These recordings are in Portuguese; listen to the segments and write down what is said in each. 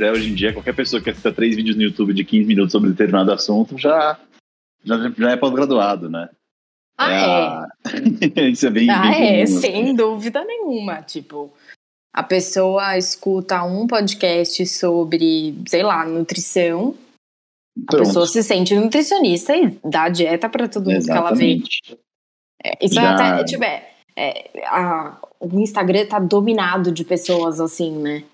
quiser hoje em dia, qualquer pessoa que assista três vídeos no YouTube de 15 minutos sobre determinado assunto já, já, já é pós-graduado, né? Ah, é. Isso é bem. Ah, bem é, comum, sem assim. dúvida nenhuma. Tipo, a pessoa escuta um podcast sobre, sei lá, nutrição. A Pronto. pessoa se sente nutricionista e dá dieta pra todo mundo que ela vê. É, Isso é Já- até, tipo, é, é, a- o Instagram tá dominado de pessoas assim, né?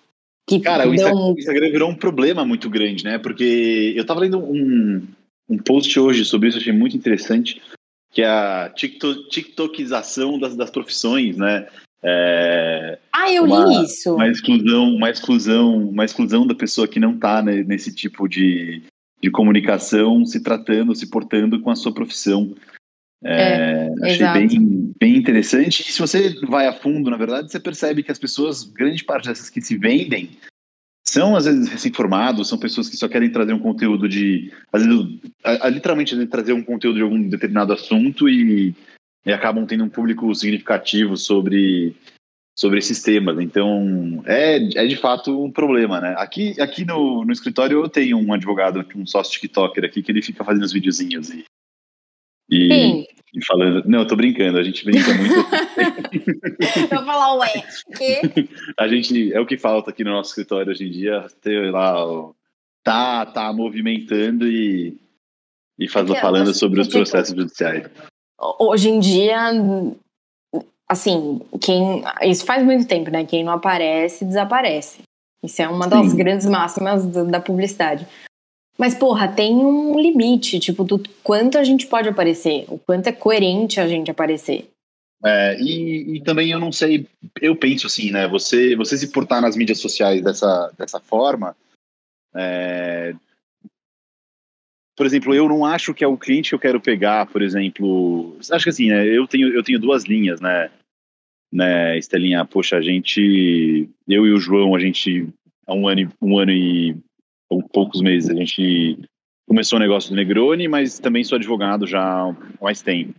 Que Cara, o Insta- dão o Instagram virou um problema muito grande, né? Porque eu tava lendo um, um post hoje sobre isso, achei muito interessante, que é a TikTok, TikTokização das, das profissões, né? É, Ah, eu uma- li isso. uma exclusão, uma exclusão, uma exclusão da pessoa que não tá né, nesse tipo de, de comunicação, se tratando, se portando com a sua profissão. É, achei exato. bem, bem interessante. E se você vai a fundo, na verdade, você percebe que as pessoas, grande parte dessas que se vendem, são às vezes recém-formados, são pessoas que só querem trazer um conteúdo de. Às vezes, a- a- literalmente trazer um conteúdo de algum determinado assunto e, e acabam tendo um público significativo sobre, sobre esses temas. Então, é, é de fato um problema, né? Aqui, aqui no, no escritório eu tenho um advogado, um sócio TikToker aqui, que ele fica fazendo os videozinhos e. e Sim. e falando. Não, eu tô brincando, a gente brinca muito. Eu vou falar, ué, que? a gente. É o que falta aqui no nosso escritório hoje em dia, ter lá. Tá, tá movimentando e. E faz, É que eu falando acho sobre os processos judiciais. Hoje em dia, assim, quem. Isso faz muito tempo, né? Quem não aparece, desaparece. Isso é uma das Sim. grandes máximas do- da publicidade. Mas, porra, tem um limite, tipo, do quanto a gente pode aparecer, o quanto é coerente a gente aparecer. É, e, e também eu não sei, eu penso assim, né? Você, você se portar nas mídias sociais dessa, dessa forma. é, por exemplo, eu não acho que é o cliente que eu quero pegar, por exemplo. Acho que assim, né? Eu tenho, eu tenho duas linhas, né? Né, Estelinha, poxa, a gente. Eu e o João, a gente. Há um ano, e- um ano e ou poucos meses, a gente começou o negócio do Negroni, mas também sou advogado já há mais tempo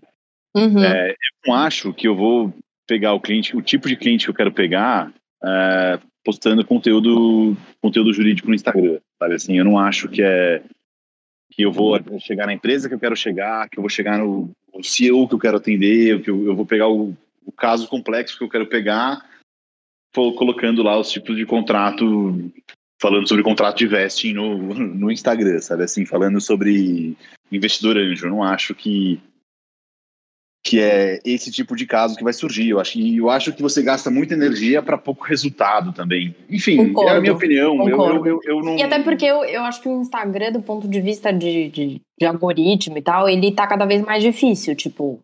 Uhum. É, não acho que eu vou pegar o cliente, o tipo de cliente que eu quero pegar, é, postando conteúdo, conteúdo jurídico no Instagram, sabe? Assim, eu não acho que é que eu vou chegar na empresa que eu quero chegar, que eu vou chegar no, no CEO que eu quero atender, que eu, eu vou pegar o, o caso complexo que eu quero pegar, colocando lá os tipos de contrato, falando sobre contrato de vesting no, no Instagram, sabe? Assim, falando sobre investidor anjo. Eu não acho que que é esse tipo de caso que vai surgir. Eu acho, e eu acho que você gasta muita energia para pouco resultado também. Enfim, é a Concordo, minha opinião. Eu, concordo. eu, eu, eu não. E até porque eu, eu acho que o Instagram, do ponto de vista de, de, de algoritmo e tal, ele tá cada vez mais difícil. Tipo,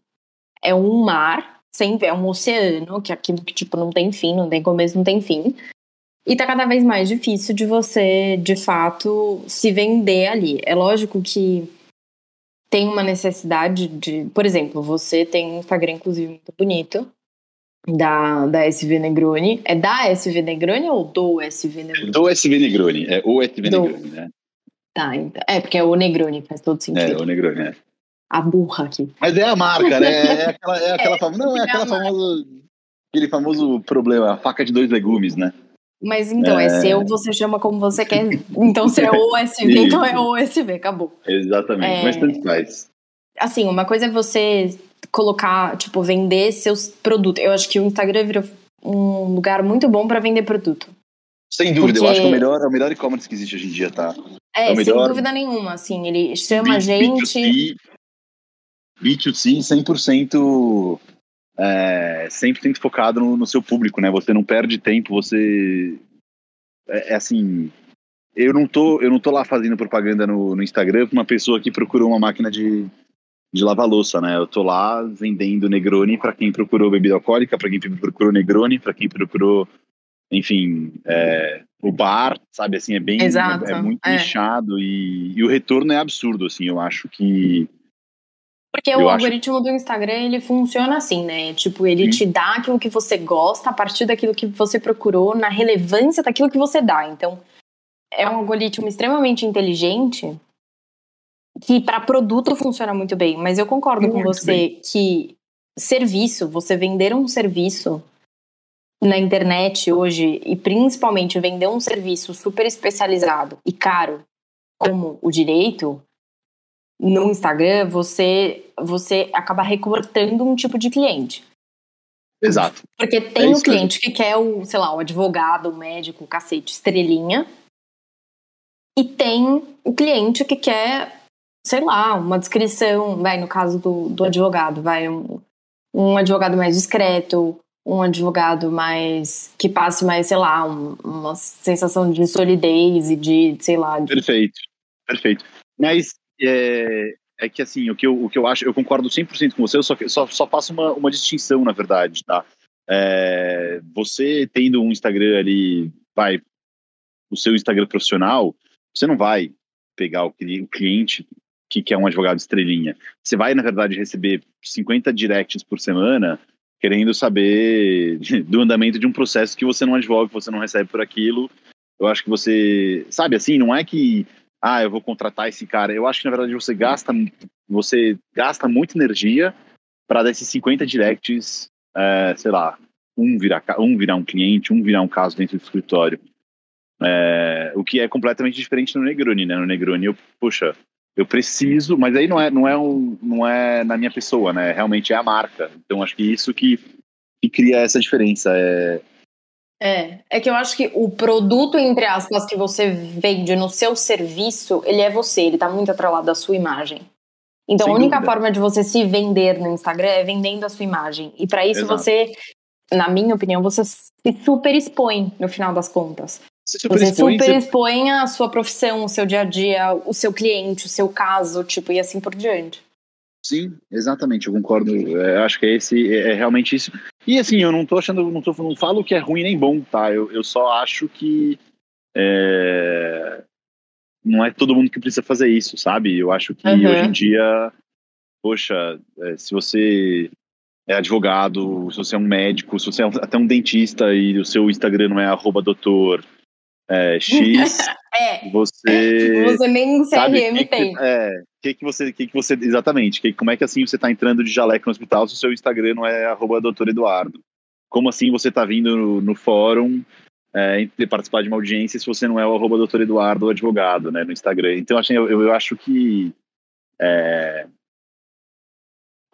é um mar, sempre é um oceano, que é aquilo que, tipo, não tem fim, não tem começo, não tem fim. E tá cada vez mais difícil de você, de fato, se vender ali. É lógico que tem uma necessidade de. Por exemplo, você tem um Instagram, inclusive, muito bonito. Da, da SV Negroni. É da SV Negroni ou do SV Negroni? Do SV Negroni. É o SV Do. Negroni, né? Tá, então. É, porque é o Negroni, faz todo É, sentido. o Negroni, né? A burra aqui. Mas é a marca, né? É aquela, é aquela famo- Não, é é aquela famosa. Aquele famoso problema, a faca de dois legumes, né? Mas então, é, É. seu, você chama como você quer. Então, se é OSV, Isso. então é OSV, acabou. Exatamente. É. Mas tanto faz. Assim, uma coisa é você colocar, tipo, vender seus produtos. Eu acho que o Instagram virou um lugar muito bom pra vender produto. Sem dúvida, eu Porque- acho que é o melhor, é o melhor e-commerce que existe hoje em dia, tá? É, É o sem melhor. dúvida nenhuma, assim, ele chama a B- gente. B2C, B2C 100%, é, 100% focado no, no seu público, né? Você não perde tempo, você... É, é assim... Eu não, tô, eu não tô lá fazendo propaganda no, no Instagram pra uma pessoa que procurou uma máquina de, de lavar louça, né? Eu tô lá vendendo Negroni para quem procurou bebida alcoólica, para quem procurou Negroni, para quem procurou, enfim, é, o bar, sabe? Assim, é bem... Exato, É, é muito é. nichado e, e o retorno é absurdo, assim. Eu acho que... Porque Eu o acho- algoritmo do Instagram, ele funciona assim, né? Tipo, ele Sim. te dá aquilo que você gosta a partir daquilo que você procurou, na relevância daquilo que você dá. Então, é um algoritmo extremamente inteligente que para produto funciona muito bem. Mas eu concordo com Muito você que serviço, você vender um serviço, na internet hoje, e principalmente vender um serviço super especializado e caro, como o direito, no Instagram, você, você acaba recortando um tipo de cliente. Exato. Porque tem é o cliente que quer o, sei lá, o advogado, o médico, o cacete, estrelinha. E tem o cliente que quer, sei lá, uma descrição, vai, no caso do, do advogado, vai, um, um advogado mais discreto, um advogado mais que passe mais, sei lá, um, uma sensação de solidez e de, sei lá. De... Perfeito, perfeito. Mas é, é que assim, o que, eu, o que eu acho, eu concordo 100% com você, eu só, só, só faço uma, uma distinção, na verdade, tá? É, você tendo um Instagram ali, vai, o seu Instagram profissional, você não vai pegar o, o cliente que quer um advogado estrelinha. Você vai, na verdade, receber 50 directs por semana querendo saber do andamento de um processo que você não advoga, que você não recebe por aquilo. Eu acho que você, sabe assim, não é que ah, eu vou contratar esse cara. Eu acho que na verdade você gasta você gasta muita energia para desses 50 directs, é, sei lá, um virar um virar um cliente, um virar um caso dentro do escritório. É, o que é completamente diferente no Negroni, né? No Negroni, eu, poxa, eu preciso, mas aí não é, não é, um, não é na minha pessoa, né? Realmente é a marca. Então acho que isso que, que cria essa diferença. É... é, é que eu acho que o produto, entre aspas, que você vende no seu serviço, ele é você, ele tá muito atrelado à sua imagem. Então Sem a única dúvida. forma de você se vender no Instagram é vendendo a sua imagem. E para isso Exato. você, na minha opinião, você se super expõe no final das contas. Você super, você expõe, super expõe a sua profissão, o seu dia a dia, o seu cliente, o seu caso, tipo, e assim por diante. Sim, exatamente, eu concordo. É, acho que é esse é, é, realmente isso. E assim, eu não tô achando, não, tô, não falo que é ruim nem bom, tá? Eu, eu só acho que é, não é todo mundo que precisa fazer isso, sabe? Eu acho que uhum. hoje em dia, poxa, é, se você é advogado, se você é um médico, se você é até um dentista e o seu Instagram não é arroba doutor é, X, é. você. Você nem CRM que, tem. É, que que você, que que você, exatamente, que, como é que assim você está entrando de jaleco no hospital se o seu Instagram não é arroba doutor Eduardo? Como assim você está vindo no, no fórum é, participar de uma audiência se você não é o arroba doutor Eduardo, advogado, né, no Instagram? Então, assim, eu, eu acho que é,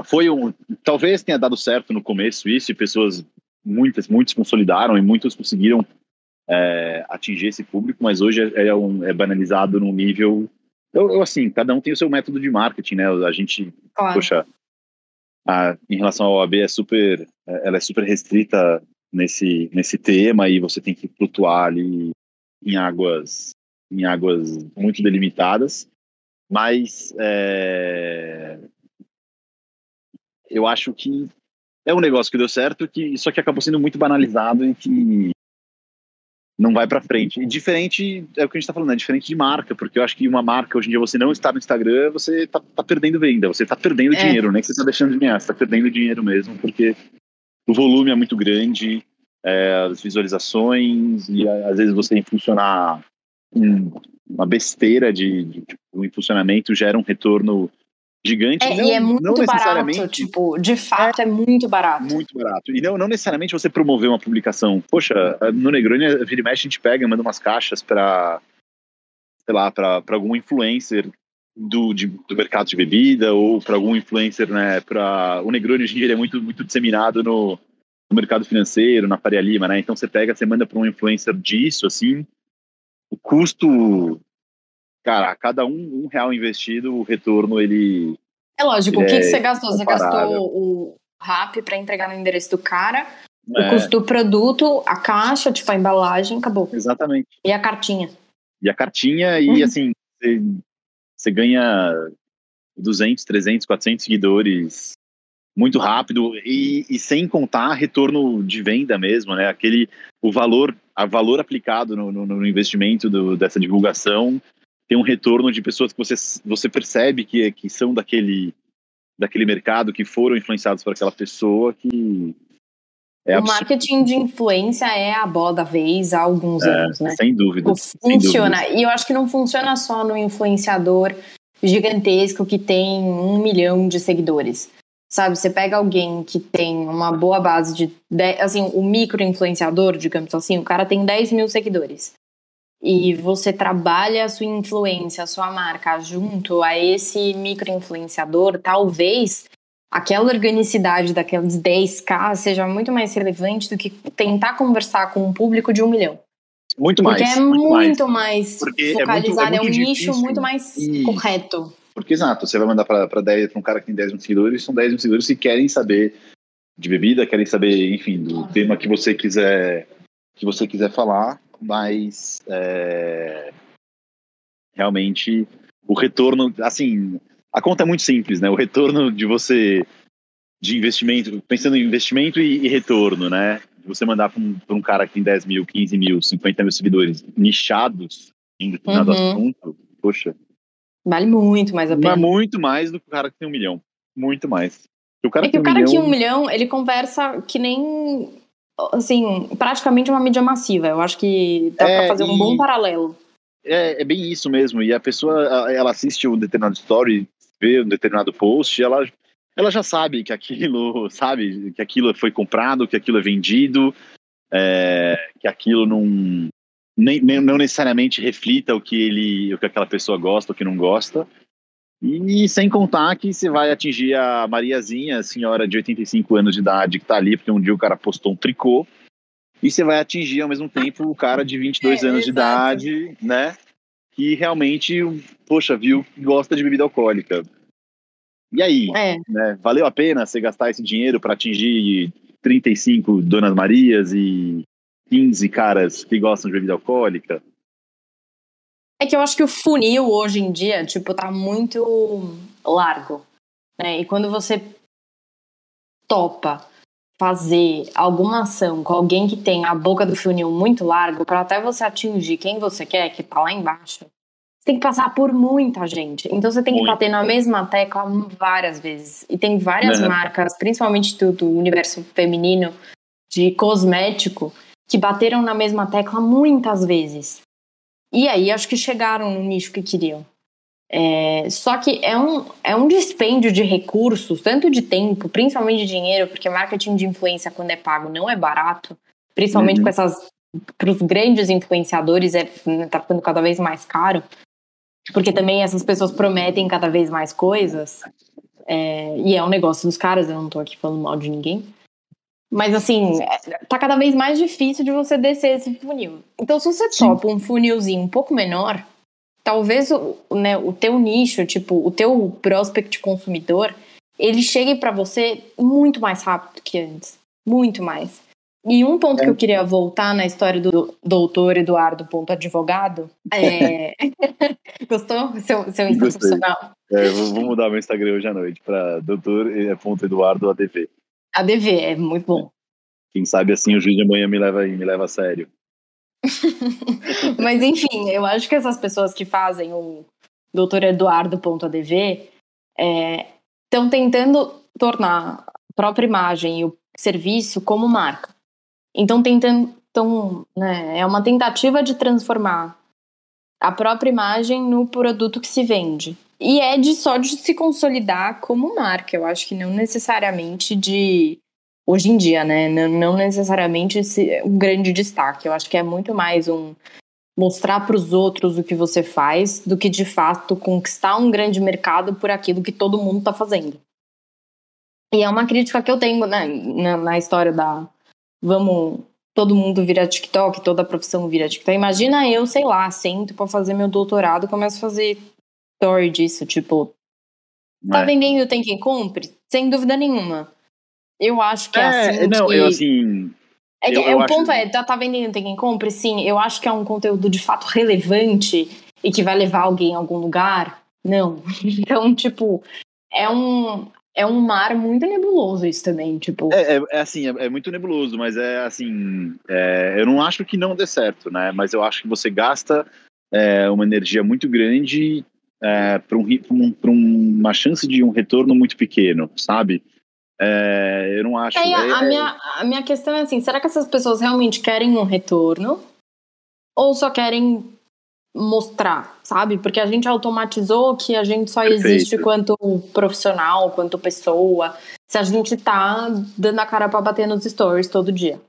foi um, talvez tenha dado certo no começo isso e pessoas, muitas, muitos consolidaram e muitos conseguiram é, atingir esse público, mas hoje é, é, um, é banalizado num nível. Eu, eu, assim, cada um tem o seu método de marketing, né? A gente, claro. poxa, a, em relação ao OAB é super, é, ela é super restrita nesse nesse tema e você tem que flutuar ali em águas em águas muito delimitadas, mas é, eu acho que é um negócio que deu certo, que só que acabou sendo muito banalizado e que não vai para frente. E diferente, é o que a gente está falando, é diferente de marca, porque eu acho que uma marca, hoje em dia, você não está no Instagram, você está tá perdendo venda, você está perdendo é. dinheiro, nem que você está deixando de ganhar, você está perdendo dinheiro mesmo, porque o volume é muito grande, é, as visualizações, e às vezes você impulsionar um, uma besteira de, de, de um impulsionamento gera um retorno gigante. É, não, e é muito barato, tipo, de fato é, é, muito barato. Muito barato. E não, não necessariamente você promover uma publicação. Poxa, no Negroni, vira e mexe, a gente pega, manda umas caixas para sei lá, para algum influencer do, de, do mercado de bebida ou para algum influencer, né, para o Negroni hoje em dia é muito, muito disseminado no, no mercado financeiro, na Faria Lima, né, então você pega, você manda para um influencer disso, assim, o custo cara, a cada um, um real investido, o retorno ele. É lógico, o que, é que você gastou? Você gastou o RAP para entregar no endereço do cara, é. o custo do produto, a caixa, tipo a embalagem, acabou. Exatamente. E a cartinha. E a cartinha, e uhum. assim, você, você ganha 200, 300, 400 seguidores muito rápido e, e, sem contar retorno de venda mesmo, né? Aquele o valor, a valor aplicado no, no, no investimento do, dessa divulgação tem um retorno de pessoas que você, você percebe que, que são daquele, daquele mercado, que foram influenciados por aquela pessoa, que é o marketing de influência é a bola da vez há alguns é, anos, né? Sem dúvida. Funciona. Sem dúvida. E eu acho que não funciona só no influenciador gigantesco que tem um milhão de seguidores. Sabe, você pega alguém que tem uma boa base de. assim, o micro influenciador, digamos assim, o cara tem 10 mil seguidores. E você trabalha a sua influência, a sua marca junto a esse micro influenciador, talvez aquela organicidade daqueles 10k seja muito mais relevante do que tentar conversar com um público de um milhão. Muito mais. Porque é muito, muito mais, mais focalizado, é, muito, é, muito é um nicho muito mais Isso. correto. Porque, exato, você vai mandar para um cara que tem 10 mil seguidores, são 10 mil seguidores que querem saber de bebida, querem saber, enfim, do tema que você quiser que você quiser falar, mas é, realmente o retorno, assim, a conta é muito simples, né? O retorno de você de investimento, pensando em investimento e, e retorno, né? Você mandar para um, um, cara que tem 10 mil, 15 mil, 50 mil seguidores nichados em determinado uhum. assunto, poxa, Vale muito mais a pena. Mas muito mais do que o cara que tem um milhão. Muito mais. O cara é que o cara um que tem um milhão, ele conversa que nem. Assim, praticamente uma mídia massiva. Eu acho que dá é, pra fazer um bom paralelo. É, é bem isso mesmo. E a pessoa, ela assiste um determinado story, vê um determinado post, ela, ela já sabe que aquilo, sabe, que aquilo foi comprado, que aquilo é vendido, é, que aquilo não, nem, nem, não necessariamente reflita o que ele, o que aquela pessoa gosta ou que não gosta. E sem contar que você vai atingir a Mariazinha, a senhora de 85 anos de idade que tá ali, porque um dia o cara postou um tricô, e você vai atingir ao mesmo tempo o cara de 22 é, anos de idade, né? Que realmente, poxa, viu gosta de bebida alcoólica. E aí, é. né, valeu a pena você gastar esse dinheiro para atingir 35 Donas Marias e 15 caras que gostam de bebida alcoólica? É que eu acho que o funil hoje em dia, tipo, tá muito largo, né? E quando você topa fazer alguma ação com alguém que tem a boca do funil muito largo, para até você atingir quem você quer, que tá lá embaixo, você tem que passar por muita gente. Então você tem que Muito. bater na mesma tecla várias vezes. E tem várias né? marcas, principalmente do, do universo feminino, de cosmético, que bateram na mesma tecla muitas vezes. E aí acho que chegaram no nicho que queriam. É, só que é um, é um dispêndio de recursos, tanto de tempo, principalmente de dinheiro, porque marketing de influência, quando é pago, não é barato, principalmente uhum. com essas. Para os grandes influenciadores, é, tá ficando cada vez mais caro, porque também essas pessoas prometem cada vez mais coisas, é, e é um negócio dos caras, eu não estou aqui falando mal de ninguém. Mas assim, tá cada vez mais difícil de você descer esse funil. Então, se você Sim. topa um funilzinho um pouco menor, talvez o, né, o teu nicho, tipo, o teu prospect consumidor, ele chegue para você muito mais rápido que antes. Muito mais. E um ponto é. que eu queria voltar na história do doutor Eduardo ponto advogado é... Gostou? Seu, seu Insta profissional? É, vou mudar meu Instagram hoje à noite para doutor ponto Eduardo ADV. ADV, é muito bom. Quem sabe assim o juiz de amanhã me leva, me leva a sério. Mas enfim, eu acho que essas pessoas que fazem o Dr. Eduardo.adv estão é, tentando tornar a própria imagem e o serviço como marca. Então tentando, tão, né, é uma tentativa de transformar a própria imagem no produto que se vende. E é de só de se consolidar como marca. Eu acho que não necessariamente de. Hoje em dia, né? Não, não necessariamente esse, um grande destaque. Eu acho que é muito mais um mostrar para os outros o que você faz do que de fato conquistar um grande mercado por aquilo que todo mundo está fazendo. E é uma crítica que eu tenho né, na, na história da vamos todo mundo vira TikTok, toda a profissão vira TikTok. Imagina eu, sei lá, sento para fazer meu doutorado, começo a fazer story disso, tipo, tá é. vendendo tem quem compre? Sem dúvida nenhuma. Eu acho que é, é assim. Não, que... eu assim. É eu, eu o acho... ponto é, tá, tá vendendo tem quem compre? Sim, eu acho que é um conteúdo de fato relevante e que vai levar alguém a algum lugar. Não. Então, tipo, é um, é um mar muito nebuloso isso também, tipo. É, é, é assim, é, é, muito nebuloso, mas é assim, é, eu não acho que não dê certo, né? Mas eu acho que você gasta uma energia muito grande é, para um, um, uma chance de um retorno muito pequeno, sabe? É, eu não acho. É, a, minha, a minha questão é assim: será que essas pessoas realmente querem um retorno? Ou só querem mostrar, sabe? Porque a gente automatizou que a gente só Perfeito. existe quanto profissional, quanto pessoa, se a gente tá dando a cara para bater nos stories todo dia.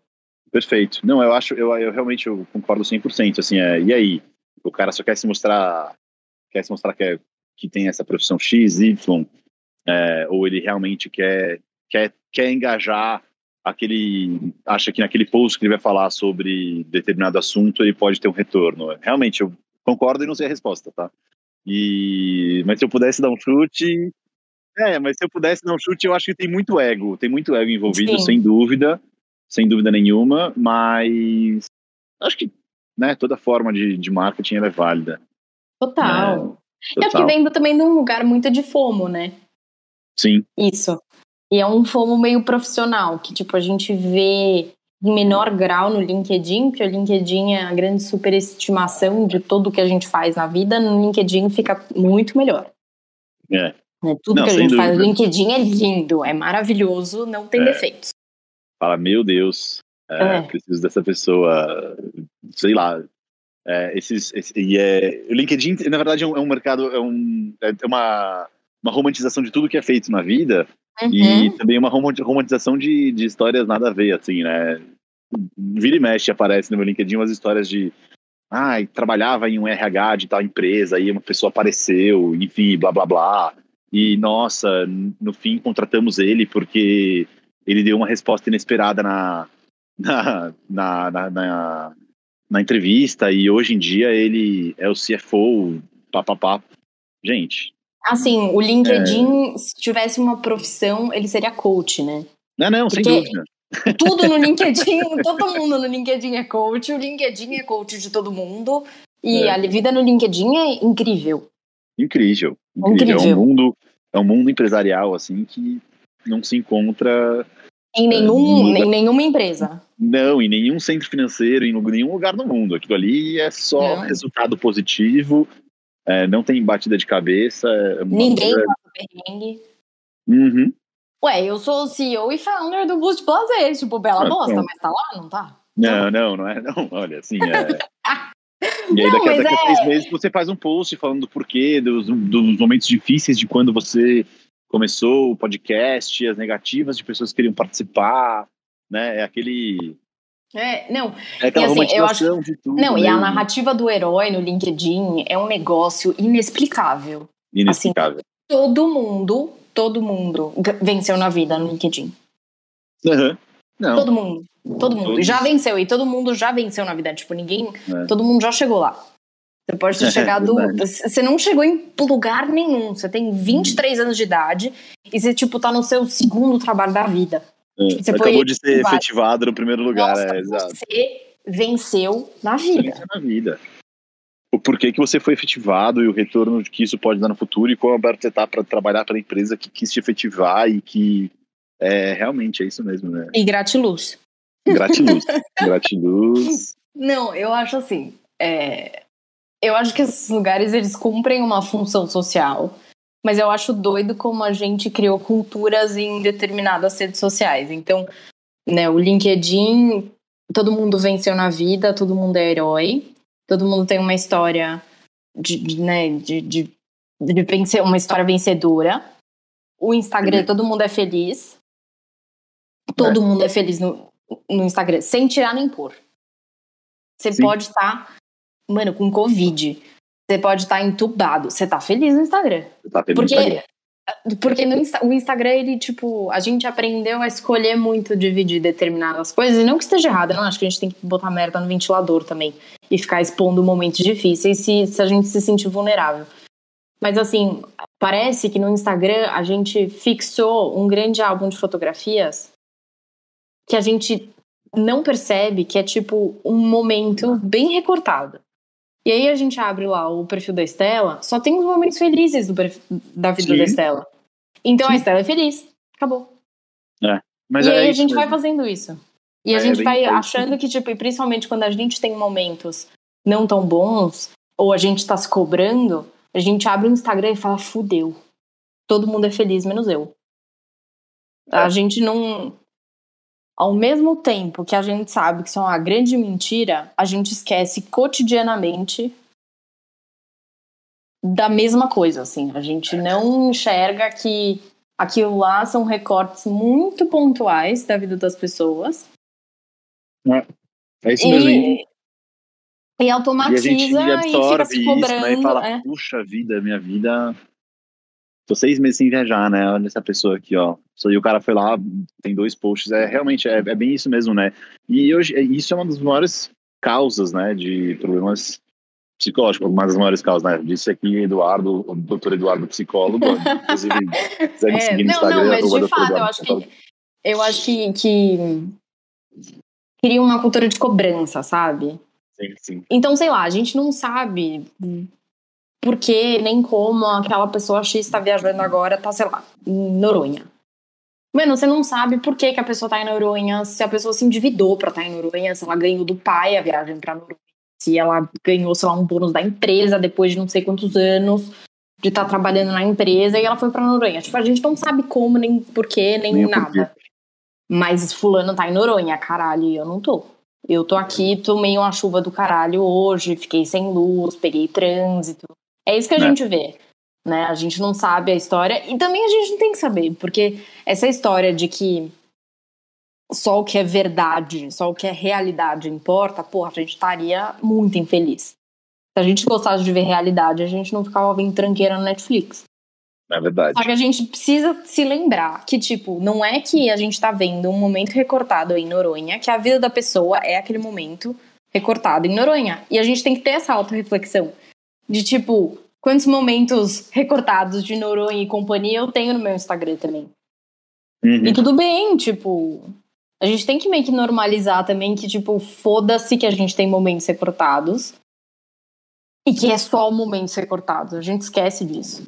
Perfeito. Não, eu acho, eu, eu realmente eu concordo 100%, assim, é, e aí? O cara só quer se mostrar, quer se mostrar que, é, que tem essa profissão X, Y, é, ou ele realmente quer, quer, quer engajar aquele, acha que naquele post que ele vai falar sobre determinado assunto, ele pode ter um retorno. Realmente, eu concordo e não sei a resposta, tá? E, mas se eu pudesse dar um chute, é, mas se eu pudesse dar um chute, eu acho que tem muito ego, tem muito ego envolvido, Sim. sem dúvida, sem dúvida nenhuma, mas acho que, né, toda forma de, de marketing é válida. Total. É, total. É porque vem também de um lugar muito de fomo, né? Sim. Isso. E é um fomo meio profissional, que tipo, a gente vê em menor grau no LinkedIn, porque o LinkedIn é a grande superestimação de tudo que a gente faz na vida, no LinkedIn fica muito melhor. É. Né? Tudo não, que a gente dúvida. faz no LinkedIn é lindo, é maravilhoso, não tem é. defeitos. Fala, meu Deus, é, é. preciso dessa pessoa, sei lá. É, esses, esse, e é, o LinkedIn, na verdade, é um, é um mercado, é, um, é uma, uma romantização de tudo que é feito na vida uhum. e também uma romantização de, de histórias nada a ver, assim, né? Vira e mexe aparece no meu LinkedIn umas histórias de ai, ah, trabalhava em um RH de tal empresa, aí uma pessoa apareceu, enfim, blá blá blá. E nossa, no fim contratamos ele porque ele deu uma resposta inesperada na, na, na, na, na, na entrevista e hoje em dia ele é o CFO, papapá. Gente. Assim, o LinkedIn, é... se tivesse uma profissão, ele seria coach, né? Não, não, Porque sem dúvida. Tudo no LinkedIn, todo mundo no LinkedIn é coach, o LinkedIn é coach de todo mundo. E é. a vida no LinkedIn é incrível. Incrível, incrível. incrível. É um mundo, é um mundo empresarial assim que não se encontra em nenhum, em nenhuma empresa. Não, em nenhum centro financeiro, em nenhum lugar no mundo. Aquilo ali é só não. resultado positivo, é, não tem batida de cabeça. É Ninguém coisa... passa perrengue. Uhum. Ué, eu sou CEO e founder do Boost Plazer, tipo, bela ah, bosta, não. mas tá lá, não tá? Não, não, não é não. Olha, assim, é... E aí, não, daqui, a, daqui a três é... meses, você faz um post falando do porquê, dos, dos momentos difíceis de quando você começou o podcast, as negativas de pessoas que queriam participar, né? É aquele. É, não. É aquela e, assim, eu acho, de tudo. Não, mesmo. e a narrativa do herói no LinkedIn é um negócio inexplicável. Inexplicável. Assim, todo mundo, todo mundo venceu na vida no LinkedIn. Uhum. Não. Todo mundo. Todo mundo. Todos. Já venceu. E todo mundo já venceu na vida. Tipo, ninguém. É. Todo mundo já chegou lá. Você pode ter é, chegado. você não chegou em lugar nenhum. Você tem 23 hum. anos de idade e você, tipo, tá no seu segundo trabalho da vida. É, você acabou foi, de ser efetivado no primeiro lugar, Nossa, é, exato. Você venceu na vida. Venceu na vida. O porquê que você foi efetivado e o retorno que isso pode dar no futuro e qual aberto você está para trabalhar pela empresa que quis te efetivar e que é, realmente é isso mesmo, né? E gratiluz. Gratiluz. gratiluz. Não, eu acho assim. É, eu acho que esses lugares eles cumprem uma função social, mas eu acho doido como a gente criou culturas em determinadas redes sociais. Então, né, o LinkedIn, todo mundo venceu na vida, todo mundo é herói, todo mundo tem uma história de, de né, de, de, de vencer, uma história vencedora. O Instagram, uhum. todo mundo é feliz. Todo é. mundo é feliz no, no Instagram, sem tirar nem pôr. Você Sim. pode estar, tá, mano, com Covid. Você pode estar tá entubado. Você tá feliz no Instagram. Tá feliz porque, no Instagram. Porque no Insta, o Instagram, ele, tipo, a gente aprendeu a escolher muito dividir determinadas coisas. E não que esteja errado, não acho que a gente tem que botar merda no ventilador também. E ficar expondo momentos difíceis se, se a gente se sentir vulnerável. Mas assim, parece que no Instagram a gente fixou um grande álbum de fotografias que a gente não percebe que é tipo um momento bem recortado. E aí a gente abre lá o perfil da Estela, só tem os momentos felizes do da vida Sim. da Estela. Então Sim. a Estela é feliz. Acabou. É, mas e é aí a gente mesmo. vai fazendo isso. E a é, gente vai achando que, tipo, principalmente quando a gente tem momentos não tão bons, ou a gente tá se cobrando, a gente abre o Instagram e fala, fudeu. Todo mundo é feliz, menos eu. É. A gente não ao mesmo tempo que a gente sabe que isso é uma grande mentira, a gente esquece cotidianamente da mesma coisa, assim. A gente não enxerga que aquilo lá são recortes muito pontuais da vida das pessoas. É, é isso mesmo. E, e automatiza e, a gente e fica se cobrando. Isso, né, e fala, é. puxa vida, minha vida. Tô seis meses sem viajar, né? Olha essa pessoa aqui, ó. E o cara foi lá, tem dois posts. É realmente é, é bem isso mesmo, né? E hoje, isso é uma das maiores causas, né, de problemas psicológicos, uma das maiores causas, né? Disse aqui Eduardo, o doutor Eduardo psicólogo, inclusive segue É, seguir no não, Instagram. não, mas de fato, eu acho que eu acho que, que cria uma cultura de cobrança, sabe? Sim, sim. Então, sei lá, a gente não sabe por que nem como aquela pessoa X está viajando agora, tá, sei lá, em Noronha. Mano, você não sabe por que, que a pessoa tá em Noronha, se a pessoa se endividou pra estar em Noronha, se ela ganhou do pai a viagem pra Noronha, se ela ganhou, sei lá, um bônus da empresa depois de não sei quantos anos de estar trabalhando na empresa e ela foi pra Noronha. Tipo, a gente não sabe como, nem porquê, nem, Nem nada. porquê. Mas fulano tá em Noronha, caralho, e eu não tô. Eu tô aqui, tomei uma chuva do caralho hoje, fiquei sem luz, peguei trânsito. É isso que a Né? gente vê. Né? A gente não sabe a história e também a gente não tem que saber, porque essa história de que só o que é verdade, só o que é realidade importa, porra, a gente estaria muito infeliz. Se a gente gostasse de ver realidade, a gente não ficava vendo tranqueira no Netflix. É verdade. Só que a gente precisa se lembrar que, tipo, não é que a gente tá vendo um momento recortado em Noronha, que a vida da pessoa é aquele momento recortado em Noronha. E a gente tem que ter essa auto-reflexão. De, tipo, quantos momentos recortados de Noronha e companhia eu tenho no meu Instagram também. Uhum. E tudo bem, tipo. A gente tem que meio que normalizar também que, tipo, foda-se que a gente tem momentos recortados. E que é só momentos recortados. A gente esquece disso.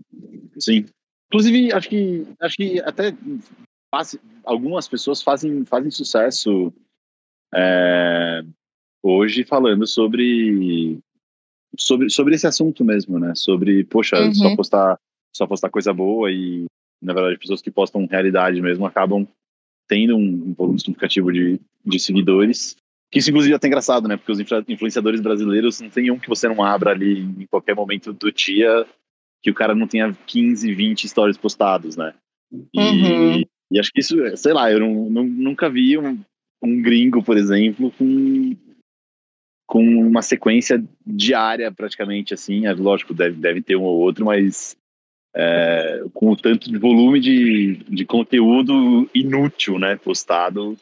Sim. Inclusive, acho que acho que até faz- algumas pessoas fazem fazem sucesso é, hoje falando sobre sobre sobre esse assunto mesmo, né? Sobre, poxa, Uhum. só postar só postar coisa boa e na verdade pessoas que postam realidade mesmo acabam tendo um, um volume significativo de, de seguidores. Que isso, inclusive, é até engraçado, né? Porque os influ- influenciadores brasileiros não tem um que você não abra ali em qualquer momento do dia que o cara não tenha 15, 20 stories postados, né? E, Uhum. e acho que isso, sei lá, eu não, não- nunca vi um, um gringo, por exemplo, com, com uma sequência diária praticamente assim. É, lógico, deve, deve ter um ou outro, mas é, com o tanto de volume de, de conteúdo inútil, né? Postado.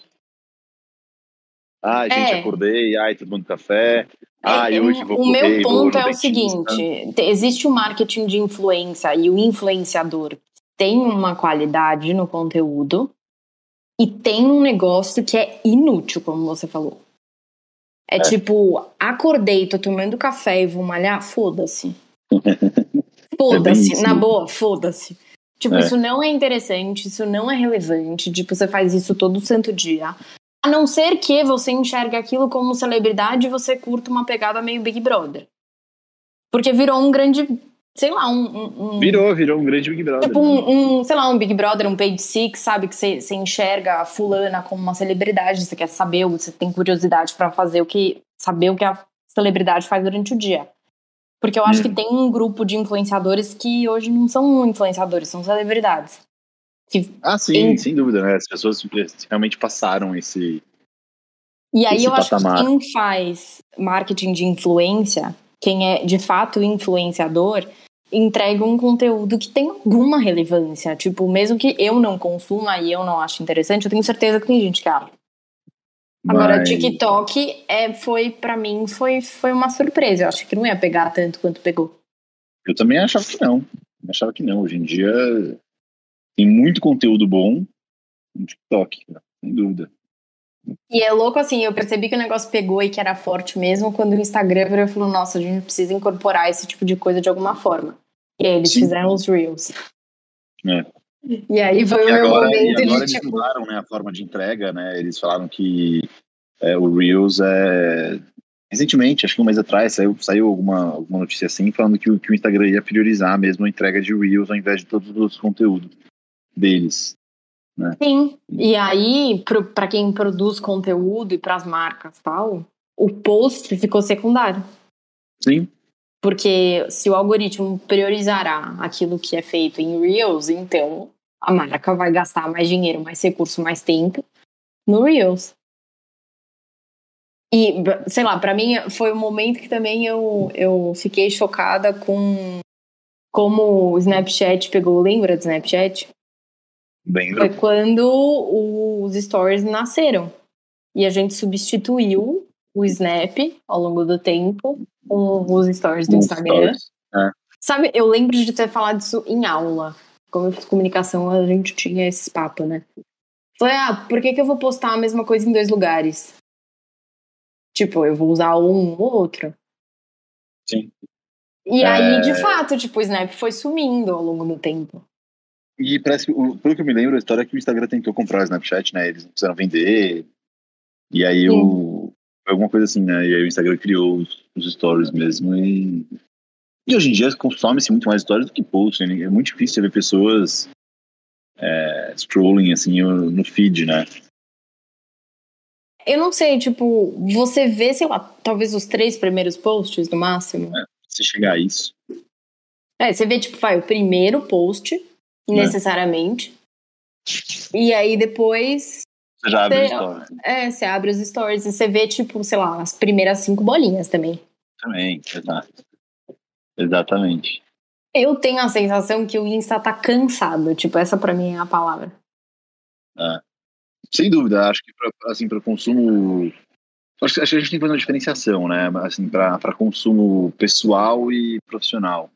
Ai, gente, É. acordei, ai, tomando café. Ai, É, hoje vou o meu ponto é o seguinte: te- existe o marketing de influência e o influenciador tem uma qualidade no conteúdo e tem um negócio que é inútil, como você falou. É, tipo, acordei, tô tomando café e vou malhar, foda-se. Foda-se, isso, na boa, foda-se. Tipo, É. isso não é interessante, isso não é relevante. Tipo, você faz isso todo santo dia. A não ser que você enxergue aquilo como celebridade e você curta uma pegada meio Big Brother. Porque virou um grande, sei lá, um. um- um- Virou, virou um grande Big Brother. Tipo né? um, um, sei lá, um Big Brother, um Page Six, sabe? Que você enxerga a fulana como uma celebridade, você quer saber, você tem curiosidade pra fazer o que. saber o que a celebridade faz durante o dia. Porque eu acho Hum. que tem um grupo de influenciadores que hoje não são influenciadores, são celebridades. Que, Ah, sim, Em- sem dúvida, né? As pessoas realmente passaram esse. e aí Esse eu acho que patamar. quem faz marketing de influência, quem é de fato influenciador, entrega um conteúdo que tem alguma relevância. Tipo, mesmo que eu não consuma e eu não ache interessante, eu tenho certeza que tem gente que acha. Agora, Mas- TikTok é, foi, para mim, foi, foi uma surpresa. Eu acho que não ia pegar tanto quanto pegou. Eu também achava que não. Eu achava que não. Hoje em dia tem muito conteúdo bom no TikTok, sem dúvida. E é louco assim, eu percebi que o negócio pegou e que era forte mesmo quando o Instagram virou e falou: nossa, a gente precisa incorporar esse tipo de coisa de alguma forma. E aí eles Sim. fizeram os Reels. É. E aí foi E o meu agora, e momento agora de eles tipo. mudaram né, a forma de entrega, né? Eles falaram que é, o Reels é. Recentemente, acho que um mês atrás, saiu, saiu alguma, alguma notícia assim, falando que, o- que o Instagram ia priorizar mesmo a entrega de Reels ao invés de todos os conteúdos deles. Sim. E aí, pro, pra quem produz conteúdo e pras marcas e tal, o post ficou secundário. Sim. Porque se o algoritmo priorizará aquilo que é feito em Reels, então a marca vai gastar mais dinheiro, mais recurso, mais tempo no Reels. E, sei lá, para mim foi um momento que também eu, eu fiquei chocada com como o Snapchat pegou. Lembra do Snapchat? Foi quando os stories nasceram. E a gente substituiu o Snap ao longo do tempo com os stories do Instagram. É. Sabe, eu lembro de ter falado isso em aula. Como eu fiz comunicação, a gente tinha esse papo, né? Falei, ah, por que, que eu vou postar a mesma coisa em dois lugares? Tipo, eu vou usar um ou outro. Sim. E É. aí, de fato, tipo, o Snap foi sumindo ao longo do tempo. E parece que, pelo que eu me lembro, a história é que o Instagram tentou comprar o Snapchat, né? Eles não quiseram vender. E aí o. Foi alguma coisa assim, né? E aí o Instagram criou os, os stories mesmo. E, e hoje em dia consome-se muito mais stories do que posts. né? É muito difícil você ver pessoas é, scrolling assim no feed, né? Eu não sei, tipo, você vê, sei lá, talvez os três primeiros posts no máximo. Se chegar a isso. É, você vê, tipo, vai, o primeiro post, necessariamente. E aí depois, Você já abre Sei, story. é, você abre os stories e você vê, tipo, sei lá, as primeiras cinco bolinhas também. Também, exato. Exatamente. Eu tenho a sensação que o Insta tá cansado, tipo, essa pra mim é a palavra. Sem dúvida, acho que pra, assim para consumo, acho, que- acho que a gente tem que fazer uma diferenciação, né? Assim para consumo pessoal e profissional.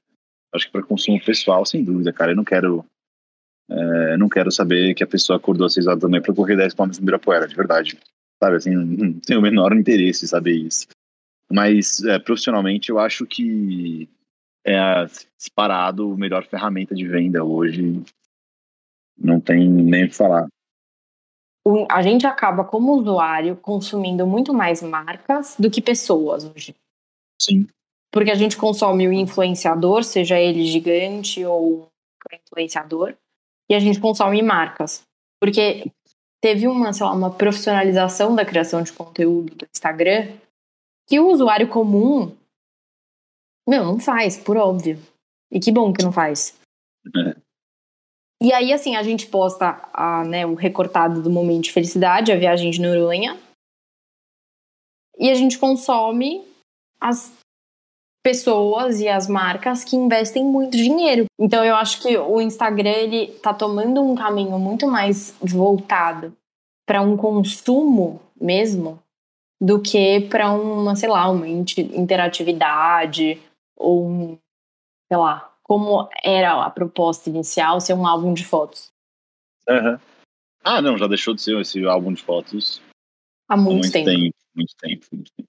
Acho que para consumo pessoal, sem dúvida, cara, eu não quero é, não quero saber que a pessoa acordou às seis horas da manhã para correr 10 km no Ibirapuera, de verdade. Sabe, assim, não tenho o menor interesse em saber isso. Mas é, profissionalmente eu acho que é disparado a melhor ferramenta de venda hoje. Não tem nem o que falar. A gente acaba, como usuário, consumindo muito mais marcas do que pessoas hoje. Sim. Porque a gente consome o influenciador, seja ele gigante ou influenciador, e a gente consome marcas. Porque teve uma, sei lá, uma profissionalização da criação de conteúdo do Instagram que o usuário comum, meu, não faz, por óbvio. E que bom que não faz. É. E aí, assim, a gente posta a, né, o recortado do momento de felicidade, a viagem de Noronha, e a gente consome as pessoas e as marcas que investem muito dinheiro. Então eu acho que o Instagram ele tá tomando um caminho muito mais voltado para um consumo mesmo do que para uma, sei lá, uma interatividade ou um, sei lá, como era a proposta inicial ser um álbum de fotos Aham. Ah, não, já deixou de ser esse álbum de fotos há há muito, muito tempo. tempo. Muito tempo, muito tempo.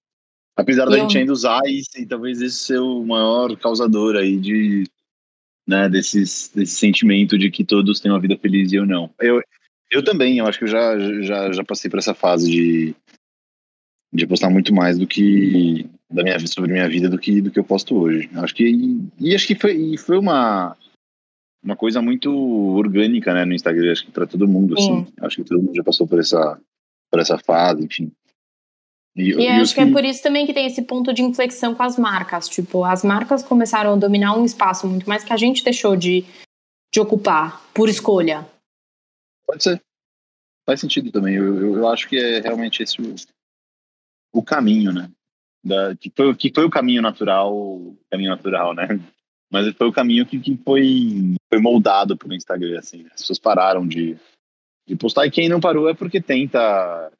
Apesar E da eu- gente ainda usar isso, e talvez esse ser o maior causador aí de, né, desses, desse sentimento de que todos têm uma vida feliz e eu não. Eu, eu também, eu acho que eu já, já, já passei por essa fase de, de postar muito mais do que da minha sobre minha vida do que do que eu posto hoje. Acho que e acho que foi e foi uma uma coisa muito orgânica, né, no Instagram, acho que para todo mundo assim. Acho que todo mundo já passou por essa por essa fase, enfim. E os acho que é por isso também que tem esse ponto de inflexão com as marcas. Tipo, as marcas começaram a dominar um espaço muito mais que a gente deixou de, de ocupar por escolha. Pode ser. Faz sentido também. Eu, eu, eu acho que é realmente esse o, o caminho, né? Da, que, foi, que foi o caminho natural, caminho natural, né? Mas foi o caminho que, que foi, foi moldado pelo Instagram, assim. né? As pessoas pararam de, de postar e quem não parou é porque tenta,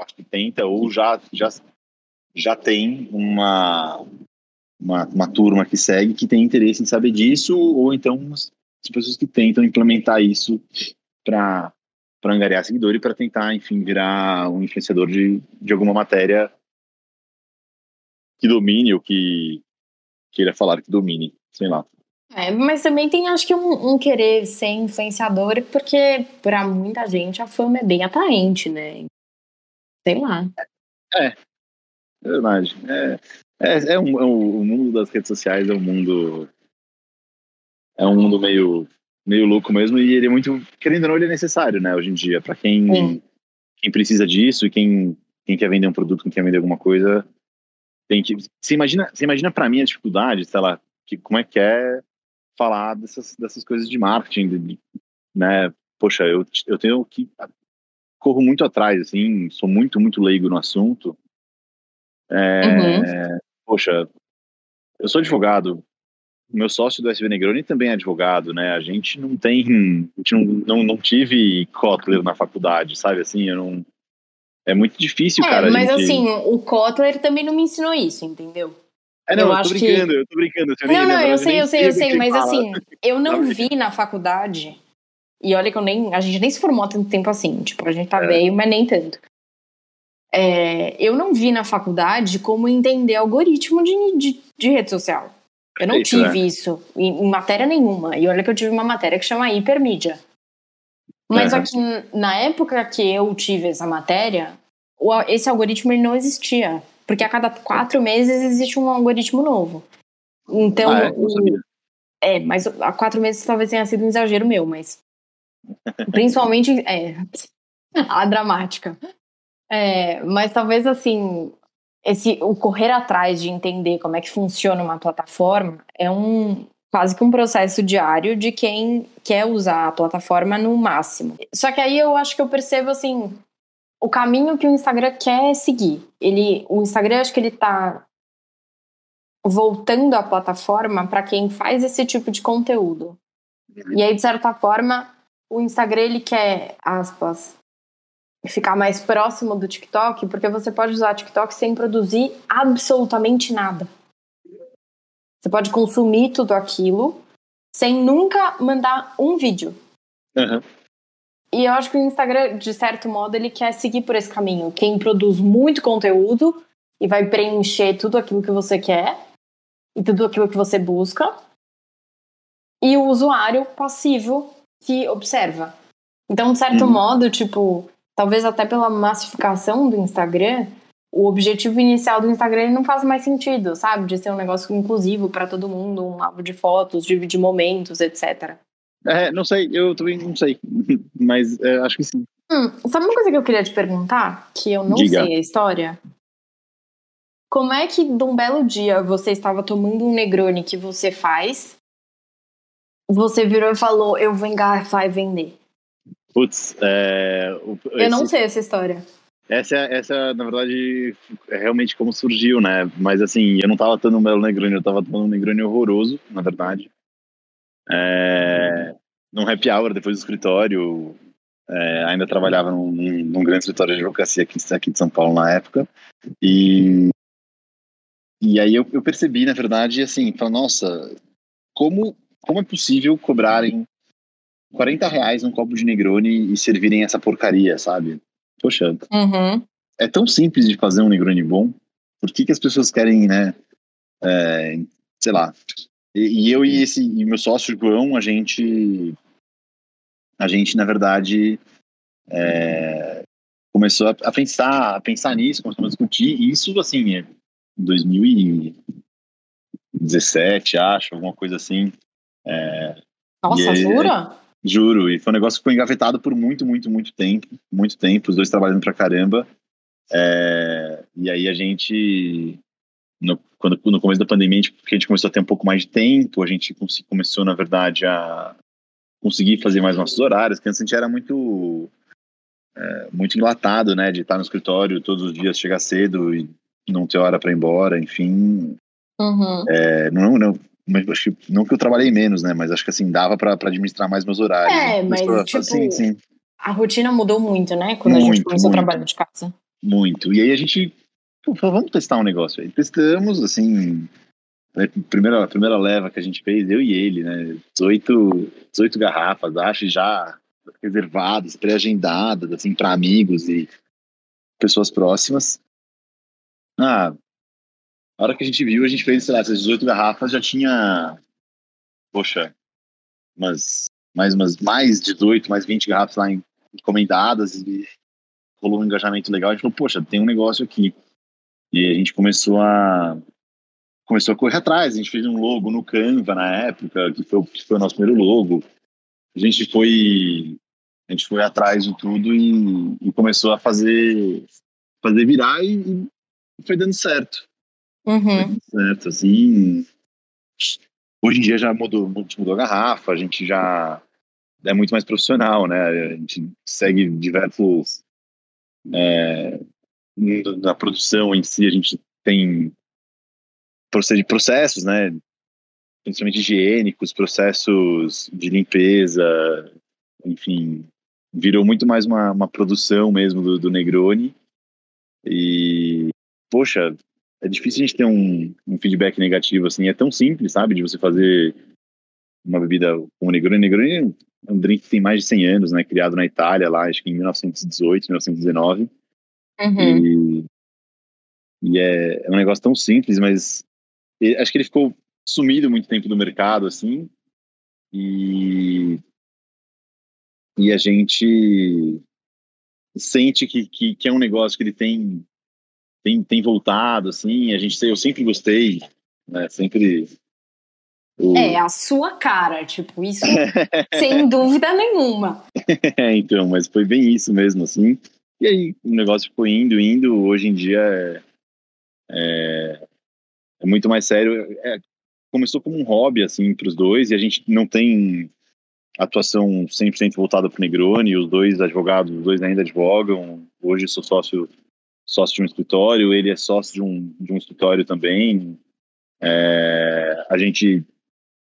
acho que tenta ou já, já, já tem uma, uma, uma turma que segue que tem interesse em saber disso ou então as pessoas que tentam implementar isso para para angariar seguidor e para tentar, enfim, virar um influenciador de, de alguma matéria que domine ou que queira falar que domine, sei lá. É, mas também tem, acho que, um, um querer ser influenciador, porque para muita gente a fama é bem atraente, né? Sei lá. É verdade. É, é, é um, é um- o mundo das redes sociais é um mundo é um mundo meio meio louco mesmo e ele é muito querendo ou não ele é necessário, né? Hoje em dia para quem Sim. quem precisa disso e quem quem quer vender um produto, quem quer vender alguma coisa tem que. Você imagina, você imagina para mim a dificuldade, sei lá, que, como é que é falar dessas, dessas coisas de marketing, de, né? Poxa, eu, eu tenho que. Corro muito atrás, assim, sou muito, muito leigo no assunto. É, uhum. Poxa, eu sou advogado, meu sócio do SV Negroni também é advogado, né? A gente não tem, a gente não, não, não tive Kotler na faculdade, sabe? Assim, eu não, é muito difícil, é, cara. Mas gente... assim, o Kotler também não me ensinou isso, entendeu? É, não, eu, eu tô brincando, que... eu tô brincando. Eu não, não, eu sei, eu sei, eu sei, mas fala. assim, eu não vi na faculdade, e olha que eu nem, a gente nem se formou há tanto tempo assim, tipo, a gente tá é. velho, mas nem tanto. É, eu não vi na faculdade como entender algoritmo de, de, de rede social. Eu não tive é. isso em, em, matéria nenhuma. E olha que eu tive uma matéria que chama hipermídia. Mas aqui, na época que eu tive essa matéria, esse algoritmo ele não existia. Porque a cada quatro meses existe um algoritmo novo. Então. Ah, é? O, é, mas há quatro meses talvez tenha sido um exagero meu, mas. Principalmente. É. A dramática. É, mas talvez assim. Esse, o correr atrás de entender como é que funciona uma plataforma é um quase que um processo diário de quem quer usar a plataforma no máximo. Só que aí eu acho que eu percebo assim, o caminho que o Instagram quer seguir. Ele, o Instagram, acho que ele tá voltando a plataforma para quem faz esse tipo de conteúdo. E aí, de certa forma, o Instagram ele quer, aspas, ficar mais próximo do TikTok, porque você pode usar TikTok sem produzir absolutamente nada. Você pode consumir tudo aquilo sem nunca mandar um vídeo. Uhum. E eu acho que o Instagram, de certo modo, ele quer seguir por esse caminho. Quem produz muito conteúdo e vai preencher tudo aquilo que você quer e tudo aquilo que você busca. E o usuário passivo que observa. Então, de certo uhum. modo, tipo, talvez até pela massificação do Instagram, o objetivo inicial do Instagram não faz mais sentido, sabe? De ser um negócio inclusivo para todo mundo, um álbum de fotos, de momentos, etc. É, não sei, eu também não sei, mas é, acho que sim. Hum, sabe uma coisa que eu queria te perguntar, que eu não Diga. sei a história? Como é que de um belo dia você estava tomando um Negroni que você faz, você virou e falou, eu vou engarrafar e vender? Putz, é... Esse... Eu não sei essa história. Essa, essa, na verdade, é realmente como surgiu, né? Mas assim, eu não tava tomando um belo Negroni, eu tava tomando um Negroni horroroso, na verdade. É, num happy hour depois do escritório, é, ainda trabalhava num, num, grande escritório de advocacia aqui, aqui de São Paulo na época, e, e aí eu, eu percebi, na verdade, assim, falei, nossa, como, como é possível cobrarem 40 reais um copo de Negroni e servirem essa porcaria, sabe? Poxa, uhum. é tão simples de fazer um Negroni bom, por que, que as pessoas querem, né, é, sei lá, e, e eu e esse e meu sócio João, a gente, a gente na verdade é, começou a, a, pensar, a pensar nisso, começou a discutir. isso assim, em 2017, acho, alguma coisa assim. É, Nossa, jura? Juro, e foi um negócio que foi engavetado por muito, muito, muito tempo, muito tempo, os dois trabalhando pra caramba. É, e aí a gente no, quando, no começo da pandemia, a gente, a gente começou a ter um pouco mais de tempo, a gente começou, na verdade, a conseguir fazer mais nossos horários, porque antes a gente era muito é, muito enlatado, né, de estar no escritório todos os dias, chegar cedo e não ter hora para ir embora, enfim. Uhum. É, não, não, mas acho que, não que eu trabalhei menos, né, mas acho que assim, dava para administrar mais meus horários. É, mas, tipo, assim, sim. a rotina mudou muito, né, quando muito, a gente começou muito, a trabalhar de casa. Muito, e aí a gente vamos testar um negócio aí. Testamos, assim, a primeira, a primeira leva que a gente fez, eu e ele, né? 18, 18 garrafas, acho já reservadas, pré-agendadas, assim, para amigos e pessoas próximas. Ah, a hora que a gente viu, a gente fez, sei lá, essas 18 garrafas já tinha, poxa, umas, mais umas, mais 18, mais 20 garrafas lá encomendadas e rolou um engajamento legal. A gente falou, poxa, tem um negócio aqui. E a gente começou a começou a correr atrás. A gente fez um logo no Canva na época, que foi, que foi o nosso primeiro logo. A gente foi a gente foi atrás de tudo e, e começou a fazer fazer virar e, e, foi dando certo. Uhum. Certo, assim. Hoje em dia já mudou, mudou a garrafa, a gente já é muito mais profissional, né? A gente segue diversos. É, na produção em si, a gente tem processos, né? Principalmente higiênicos, processos de limpeza, enfim, virou muito mais uma, uma produção mesmo do, do Negroni. E, poxa, é difícil a gente ter um, um, feedback negativo, assim, é tão simples, sabe, de você fazer uma bebida como Negroni. Negroni é um drink que tem mais de 100 anos, né, criado na Itália, lá, acho que em 1918, 1919. Uhum. E, e é, é, um negócio tão simples, mas acho que ele ficou sumido muito tempo do mercado, assim, e, e a gente sente que, que, que é um negócio que ele tem tem, tem voltado, assim, a gente, eu sempre gostei, né, sempre... É, a sua cara, tipo, isso sem dúvida nenhuma. É, então, mas foi bem isso mesmo, assim. E aí o negócio ficou indo, indo, hoje em dia é, é, é muito mais sério. É, começou como um hobby, assim, para os dois, e a gente não tem atuação 100% voltada para o Negroni, os dois advogados, os dois ainda advogam, hoje sou sócio sócio de um escritório, ele é sócio de um, de um escritório também. É, a gente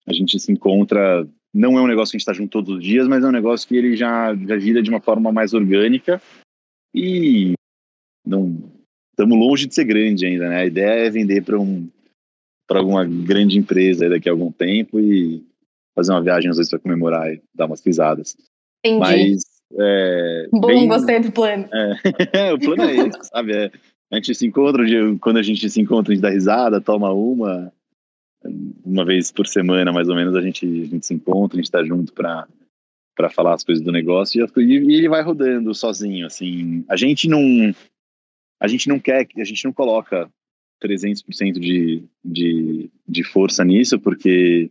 a gente se encontra, não é um negócio que a gente está junto todos os dias, mas é um negócio que ele já, já gira de uma forma mais orgânica e não estamos longe de ser grande ainda, né? A ideia é vender para um para alguma grande empresa daqui a algum tempo e fazer uma viagem às vezes para comemorar e dar umas pisadas. Entendi. Mas é, Bom, bem, gostei do plano. É, o plano é esse, sabe? É, a gente se encontra, quando a gente se encontra, a gente dá risada, toma uma. Uma vez por semana, mais ou menos, a gente, a gente se encontra, a gente tá junto para para falar as coisas do negócio e, e ele vai rodando sozinho, assim. A gente não a gente não quer, a gente não coloca 300% de, de, de força nisso, porque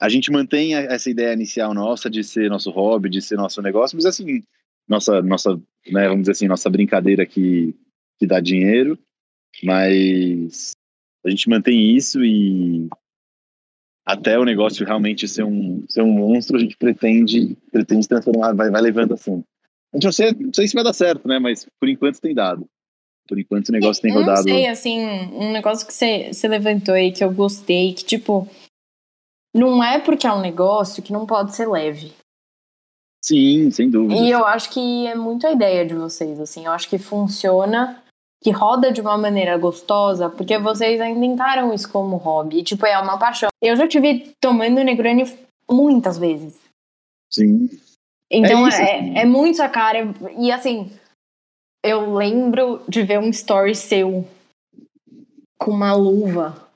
a gente mantém essa ideia inicial nossa de ser nosso hobby, de ser nosso negócio, mas assim, nossa, nossa, né, vamos dizer assim, nossa brincadeira que, que dá dinheiro, mas a gente mantém isso e até o negócio realmente ser um, ser um monstro, a gente pretende, pretende transformar, vai, vai levando assim. A gente não sei, não sei se vai dar certo, né, mas por enquanto tem dado. Por enquanto o negócio tem rodado. Eu não sei, assim, um negócio que você, você levantou aí que eu gostei, que tipo, não é porque é um negócio que não pode ser leve. Sim, sem dúvida. E eu acho que é muito a ideia de vocês, assim. Eu acho que funciona, que roda de uma maneira gostosa, porque vocês ainda encaram isso como hobby. Tipo, é uma paixão. Eu já tive tomando Negroni muitas vezes. Sim. Então é, isso, é, assim. é muito a cara. E assim, eu lembro de ver um story seu com uma luva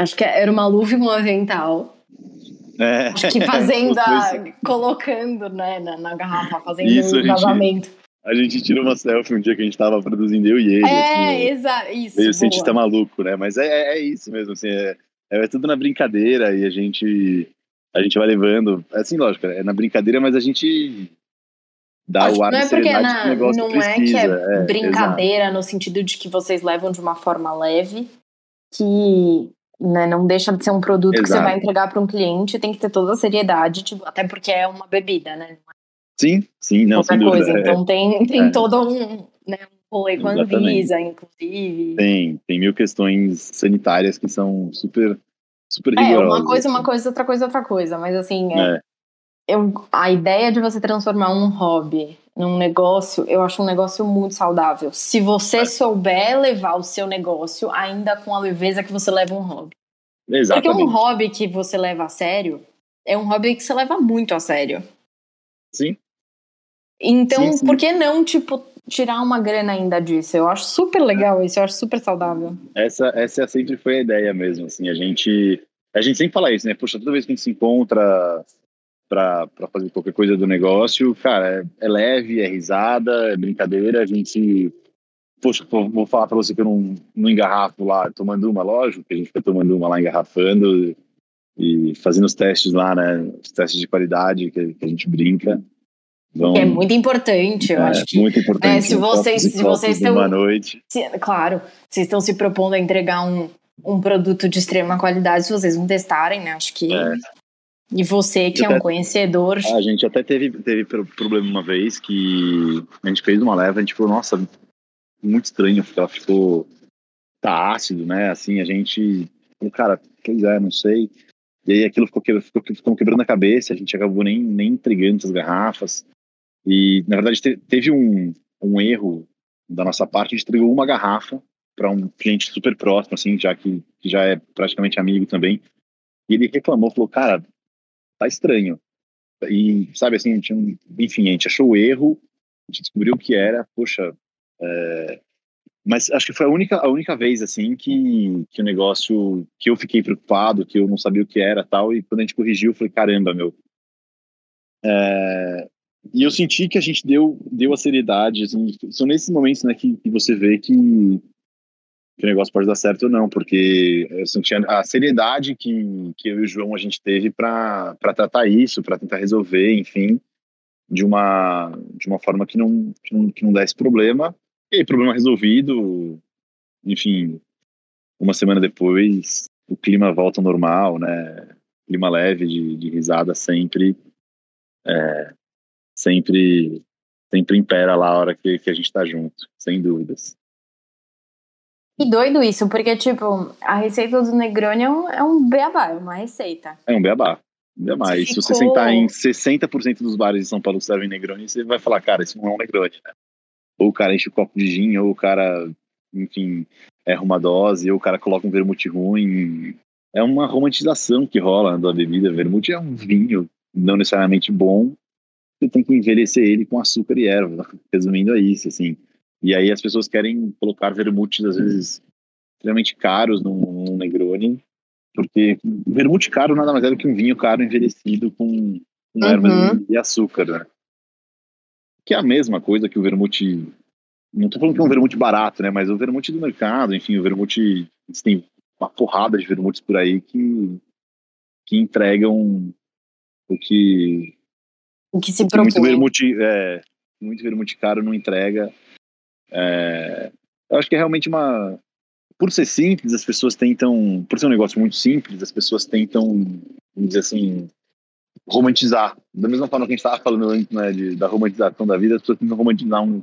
Acho que era uma luva e um avental. É. Acho que colocando né, na, na garrafa, fazendo isso, um vazamento. A gente tirou uma selfie um dia que a gente tava produzindo, eu e ele. É, assim, exato, isso. Meio cientista maluco, né? Mas é, é, é isso mesmo, assim, é, é, tudo na brincadeira e a gente, a gente vai levando. É assim, lógico, é na brincadeira, mas a gente dá Acho, o ar não é porque na, não é que é, é brincadeira no sentido de que vocês levam de uma forma leve, que né? Não deixa de ser um produto Exato. que você vai entregar para um cliente, tem que ter toda a seriedade, tipo, até porque é uma bebida, né? Sim, sim, não, Outra coisa. É, então tem, tem é. todo um, né, um rolê com a Anvisa, inclusive. Tem, tem mil questões sanitárias que são super, super rigorosas. É, uma coisa, uma coisa, outra coisa, outra coisa. Mas assim, é, é. Eu, a ideia de você transformar um hobby num negócio, eu acho um negócio muito saudável. Se você é. souber levar o seu negócio ainda com a leveza que você leva um hobby. Exatamente. Porque um hobby que você leva a sério é um hobby que você leva muito a sério. Sim. Então, sim, sim. por que não, tipo, tirar uma grana ainda disso? Eu acho super legal isso, eu acho super saudável. Essa, essa sempre foi a ideia mesmo, assim, a gente... A gente sempre fala isso, né? Poxa, toda vez que a gente se encontra para fazer qualquer coisa do negócio, cara, é, é, leve, é risada, é brincadeira, a gente poxa, vou falar para você que eu não, não engarrafo lá tomando uma, lógico, que a gente fica tomando uma lá engarrafando e fazendo os testes lá, né, os testes de qualidade que, que a gente brinca, Vão, é muito importante, eu é, acho que. Muito importante. Né, se vocês, se vocês estão. Uma noite. Se, claro, vocês estão se propondo a entregar um, um produto de extrema qualidade, se vocês não testarem, né? Acho que. É. E você, que é um conhecedor. A gente até teve, teve problema uma vez que a gente fez uma leva, a gente falou, nossa, muito estranho, porque ela ficou. tá ácido, né? Assim, a gente. Cara, pois é, não sei. E aí aquilo ficou, ficou, ficou quebrando a cabeça, a gente acabou nem, nem entregando essas garrafas. E, na verdade, te, teve um, um erro da nossa parte, a gente entregou uma garrafa para um cliente super próximo, assim, já que, que já é praticamente amigo também. E ele reclamou, falou, cara, tá estranho. E, sabe, assim, a gente, enfim, a gente achou o erro, a gente descobriu o que era, poxa, é... mas acho que foi a única, a única vez, assim, que, que o negócio, que eu fiquei preocupado, que eu não sabia o que era tal, e quando a gente corrigiu, eu falei, caramba, meu, é, e eu senti que a gente deu, deu a seriedade. Assim, são nesses momentos né, que, que você vê que, que, o negócio pode dar certo ou não, porque eu senti a seriedade que, que eu e o João a gente teve para tratar isso, para tentar resolver, enfim, de uma, de uma forma que não, que não, que não desse problema. E aí, problema resolvido, enfim, uma semana depois, o clima volta ao normal, né? Clima leve de, de risada sempre. É, sempre sempre impera lá a hora que, que a gente tá junto, sem dúvidas. E doido isso, porque, tipo, a receita do Negroni é um, é um beabá, é uma receita. É um beabá. beabá. E se você sentar em 60% dos bares de São Paulo que servem Negroni, você vai falar, cara, isso não é um Negroni, né? Ou o cara enche o copo de gin, ou o cara, enfim, erra uma dose, ou o cara coloca um vermute ruim. É uma romantização que rola da bebida. Vermute é um vinho, não necessariamente bom, você tem que envelhecer ele com açúcar e erva, resumindo a isso, assim. E aí as pessoas querem colocar vermutes, às vezes, extremamente caros num, num Negroni, porque vermute caro nada mais é do que um vinho caro envelhecido com, com erva uhum. e açúcar, né? Que é a mesma coisa que o vermute... Não estou falando que é um vermute barato, né? Mas o vermute do mercado, enfim, o vermute... Tem uma porrada de vermutes por aí que, que entregam o que o que se propõe. Muito vermute, é, muito vermute caro não entrega. É, eu acho que é realmente uma. Por ser simples, as pessoas tentam. Por ser um negócio muito simples, as pessoas tentam, vamos dizer assim, romantizar. Da mesma forma que a gente estava falando antes né, de, da romantização da vida, as pessoas tentam romantizar um,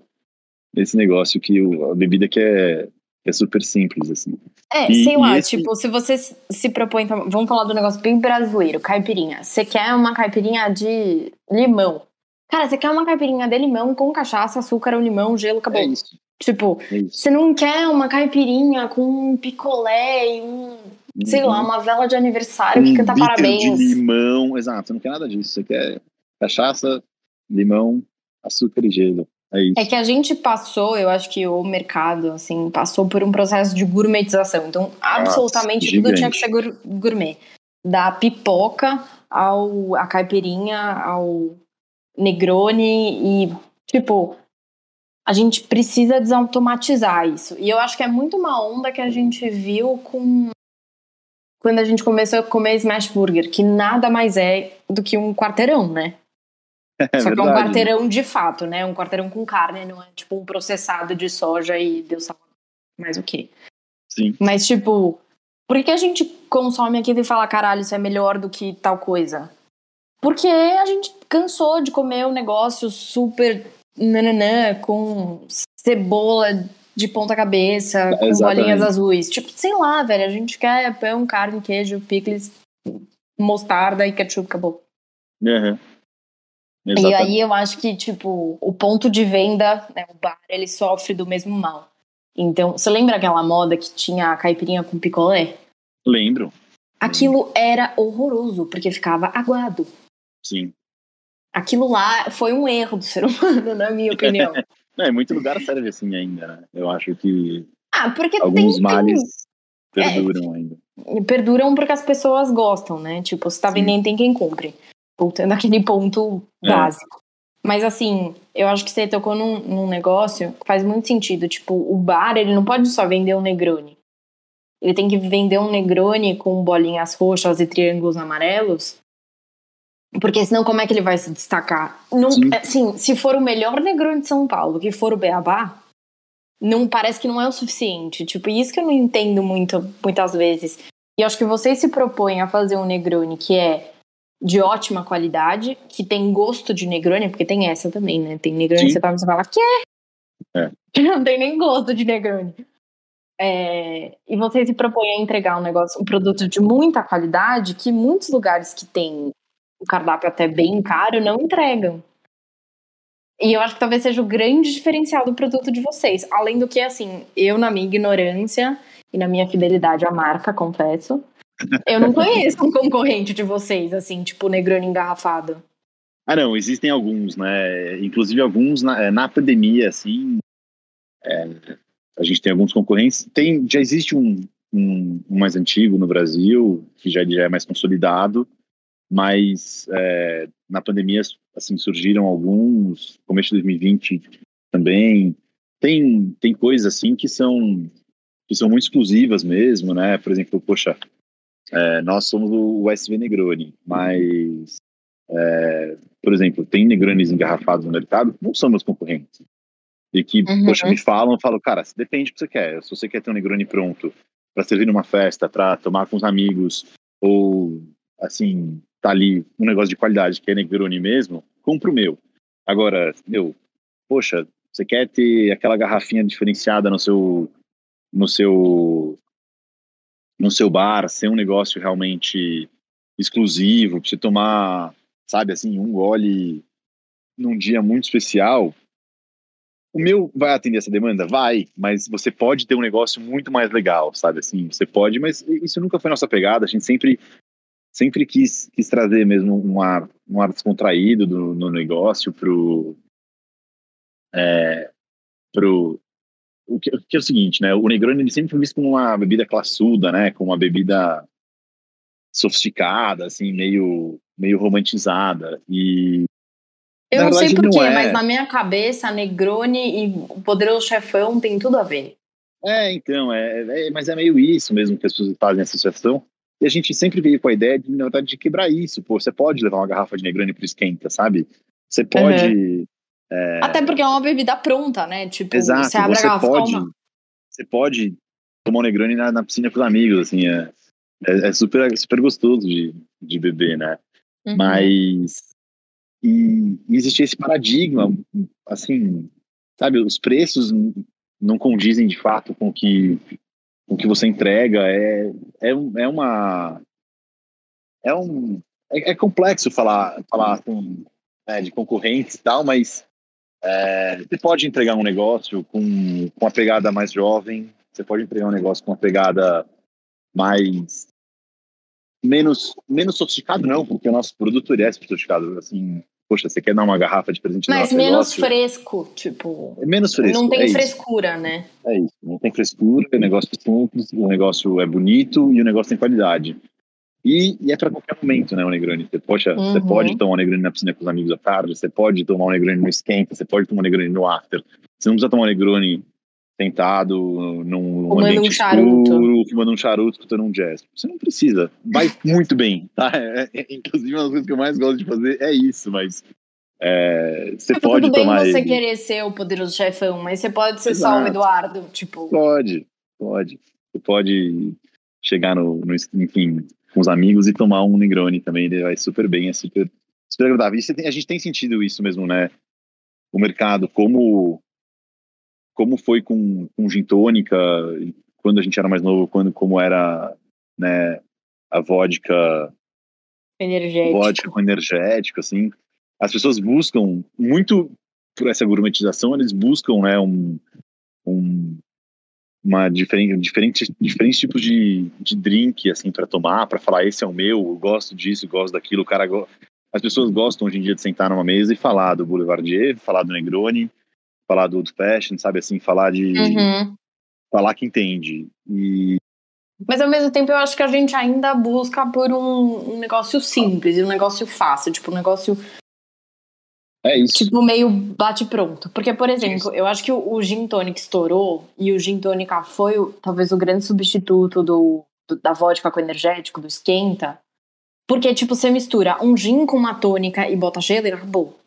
esse negócio que o, a bebida que é é super simples, assim. É, e, sei lá, esse... tipo, se você se propõe. Vamos falar do negócio bem brasileiro, caipirinha. Você quer uma caipirinha de limão. Cara, você quer uma caipirinha de limão com cachaça, açúcar, um limão, gelo, acabou. É isso. Tipo, é isso. você não quer uma caipirinha com um picolé e um. Uhum. Sei lá, uhum. uma vela de aniversário um que canta parabéns. de limão, exato, você não quer nada disso. Você quer cachaça, limão, açúcar e gelo. É, isso. é que a gente passou, eu acho que o mercado, assim, passou por um processo de gourmetização. Então, absolutamente Nossa, tudo tinha que ser gourmet. Da pipoca ao a caipirinha, ao Negroni e, tipo, a gente precisa desautomatizar isso. E eu acho que é muito uma onda que a gente viu com quando a gente começou a comer smash burger, que nada mais é do que um quarteirão, né? É Só que é um quarteirão de fato, né? Um quarteirão com carne, não é tipo um processado de soja e Deus sabe mais o que. Sim. Mas, tipo, por que a gente consome aquilo e fala, caralho, isso é melhor do que tal coisa? Porque a gente cansou de comer um negócio super nananã, com cebola de ponta cabeça, com Exatamente. bolinhas azuis. Tipo, sei lá, velho, a gente quer pão, carne, queijo, picles, mostarda e ketchup, acabou. Uhum. E aí eu acho que, tipo, o ponto de venda, né, o bar, ele sofre do mesmo mal. Então, você lembra aquela moda que tinha a caipirinha com picolé? Lembro. Aquilo era horroroso, porque ficava aguado. Sim. Aquilo lá foi um erro do ser humano, na minha opinião. é, em muito lugar serve assim ainda, né? Eu acho que ah, porque alguns tem, males tem... perduram é, ainda. Perduram porque as pessoas gostam, né? Tipo, se tá vendendo, tem quem compre voltando àquele ponto é. básico. Mas assim, eu acho que você tocou num, num, negócio que faz muito sentido. Tipo, o bar, ele não pode só vender um Negroni. Ele tem que vender um Negroni com bolinhas roxas e triângulos amarelos Porque senão como é que ele vai se destacar? Não, assim, se for o melhor Negroni de São Paulo, que for o Beabá, não parece que não é o suficiente. Tipo, isso que eu não entendo muito, muitas vezes. E acho que vocês se propõem a fazer um Negroni que é de ótima qualidade, que tem gosto de Negroni, porque tem essa também, né? Tem Negroni Sim. que você fala, que é? Não tem nem gosto de Negroni. É, e vocês se propõem a entregar um negócio, um produto de muita qualidade que muitos lugares que tem o cardápio até bem caro não entregam. E eu acho que talvez seja o grande diferencial do produto de vocês. Além do que, assim, eu, na minha ignorância e na minha fidelidade à marca, confesso, eu não conheço um concorrente de vocês, assim, tipo Negroni engarrafado. Ah, não, existem alguns, né? Inclusive alguns na, é, na pandemia, assim. É, a gente tem alguns concorrentes. Tem, já existe um, um, um, mais antigo no Brasil, que já, já é mais consolidado, mas é, na pandemia assim surgiram alguns começo de 2020 também. Tem tem coisas assim que são que são muito exclusivas mesmo né? Por exemplo poxa é, nós somos o SV Negroni mas é, por exemplo tem Negronis engarrafados no mercado não são meus concorrentes. E que uhum. poxa me falam eu falo cara depende do que você quer. Se você quer ter um Negroni pronto para servir numa festa para tomar com os amigos ou assim tá ali um negócio de qualidade que é Negroni mesmo, compra o meu. Agora, meu, poxa, você quer ter aquela garrafinha diferenciada no seu no seu no seu bar, ser um negócio realmente exclusivo, pra você tomar, sabe assim, um gole num dia muito especial, o meu vai atender essa demanda? Vai, mas você pode ter um negócio muito mais legal, sabe assim? Você pode, mas isso nunca foi nossa pegada. A gente sempre sempre quis, quis trazer mesmo um ar, um ar descontraído do, no negócio pro, é, pro o que, o que, é o seguinte, né? O Negroni ele sempre foi visto como uma bebida classuda, né? Como uma bebida sofisticada, assim, meio, meio romantizada. E eu não sei porquê, é. mas na minha cabeça, Negroni e o Poderoso Chefão tem tudo a ver. É, então, é, é, mas é meio isso mesmo que as pessoas fazem associação. E a gente sempre veio com a ideia, de, na verdade, de quebrar isso. Pô, você pode levar uma garrafa de Negroni pro esquenta, sabe? Você pode... Uhum. É... Até porque é uma bebida pronta, né? Tipo, Exato, você abre você a garrafa, pode. Você pode tomar um Negroni na, na piscina com os amigos, assim, é, é, é super, super gostoso de, de beber, né? Uhum. Mas... E, e existe esse paradigma, assim, sabe? Os preços não condizem de fato com que o que você entrega é, é, é uma é um é, é complexo falar falar com, né, de concorrentes e tal mas é, você pode entregar um negócio com, com uma pegada mais jovem você pode entregar um negócio com uma pegada mais menos menos sofisticado não porque o nosso produto é sofisticado assim poxa, você quer dar uma garrafa de presente Mas menos negócio? fresco, tipo. É menos fresco. Não tem é frescura, isso. né? É isso. Não tem frescura, o negócio é simples, o negócio é bonito e o negócio tem qualidade. E, e é para qualquer momento, né, o Negroni. Você, poxa, uhum. você pode tomar um Negroni na piscina com os amigos à tarde, você pode tomar um Negroni no esquenta, você pode tomar um Negroni no after. Você não precisa tomar um Negroni sentado num fumando ambiente um charuto. escuro, fumando um charuto, escutando um jazz. Você não precisa. Vai muito bem, tá? É, é, inclusive, uma das coisas que eu mais gosto de fazer é isso, mas é, você é, pode tudo bem tomar você ele. querer ser o poderoso chefão, mas você pode ser Exato. só o Eduardo, tipo... Pode, pode. Você pode chegar no, no, enfim, com os amigos e tomar um Negroni também, ele vai super bem, é super, super agradável. E tem, a gente tem sentido isso mesmo, né? O mercado, como como foi com, com gin tônica, quando a gente era mais novo, quando como era né, a vodka energético. vodka com energético, assim. As pessoas buscam muito por essa gourmetização, eles buscam né, um, um uma diferente, diferente, diferentes tipos de, de drink assim para tomar, para falar esse é o meu, eu gosto disso, gosto daquilo. O cara go... as pessoas gostam hoje em dia de sentar numa mesa e falar do Boulevardier, falar do Negroni, falar do Old Fashion, sabe assim, falar de. Uhum. falar que entende. E. Mas ao mesmo tempo eu acho que a gente ainda busca por um, um negócio simples, um negócio fácil, tipo um negócio é isso. Tipo, meio bate pronto. Porque, por exemplo, eu acho que o, o Gin Tonic estourou e o Gin Tônica foi talvez o grande substituto do, do, da vodka com energético, do esquenta, Porque, tipo, você mistura um gin com uma tônica e bota gelo e acabou.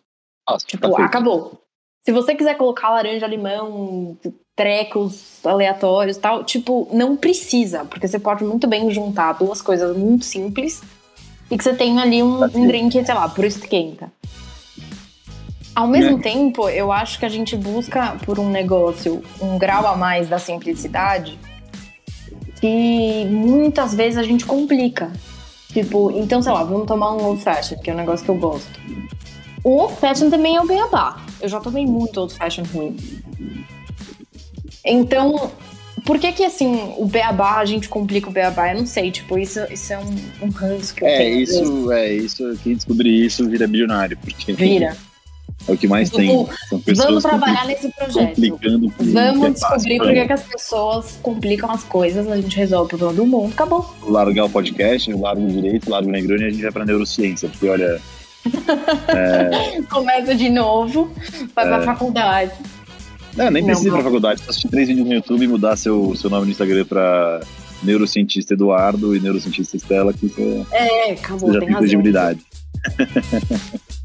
Nossa, Tipo, tá acabou. Se você quiser colocar laranja, limão, trecos aleatórios tal, tipo, não precisa, porque você pode muito bem juntar duas coisas muito simples e que você tenha ali um, um drink, sei lá, por esquenta. Ao mesmo tempo, eu acho que a gente busca por um negócio um grau a mais da simplicidade que muitas vezes a gente complica. Tipo, então, sei lá, vamos tomar um old fashion, que é um negócio que eu gosto. O old fashion também é o beabá. Eu já tomei muito old fashion ruim. Então, por que que assim, o beabá, a gente complica o beabá? Eu não sei, tipo, isso, isso é um, um ranço que eu É, tenho. isso, é, isso, quem descobrir isso vira bilionário, porque Vira. é o que mais tem. Vamos- trabalhar nesse projeto. complicando Vamos é descobrir por que que as pessoas complicam as coisas, a gente resolve o problema do mundo, acabou. largar o podcast, largo o direito, largo o negroni e a gente vai pra neurociência, porque olha, Começa de novo, vai É. pra faculdade. não, nem Não, precisa ir pra faculdade, só assistir três vídeos no YouTube e mudar seu, seu nome no Instagram pra neurocientista Eduardo e neurocientista Estela, que você, É, acabou, você já tem tem credibilidade.